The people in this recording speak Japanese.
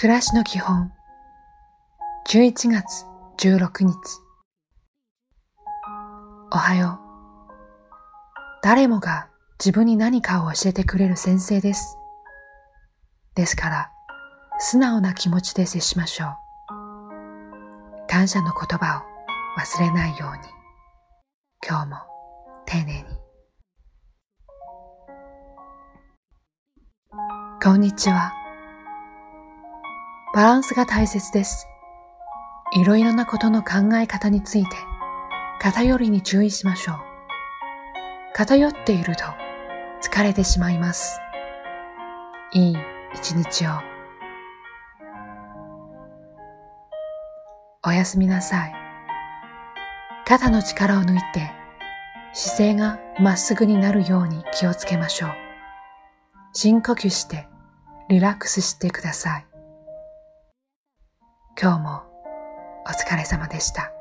暮らしの基本。11月16日。おはよう。誰もが自分に何かを教えてくれる先生です。ですから素直な気持ちで接しましょう。感謝の言葉を忘れないように。今日も丁寧に。こんにちは。バランスが大切です。いろいろなことの考え方について偏りに注意しましょう。偏っていると疲れてしまいます。いい一日を。おやすみなさい。肩の力を抜いて姿勢がまっすぐになるように気をつけましょう。深呼吸してリラックスしてください。今日もお疲れ様でした。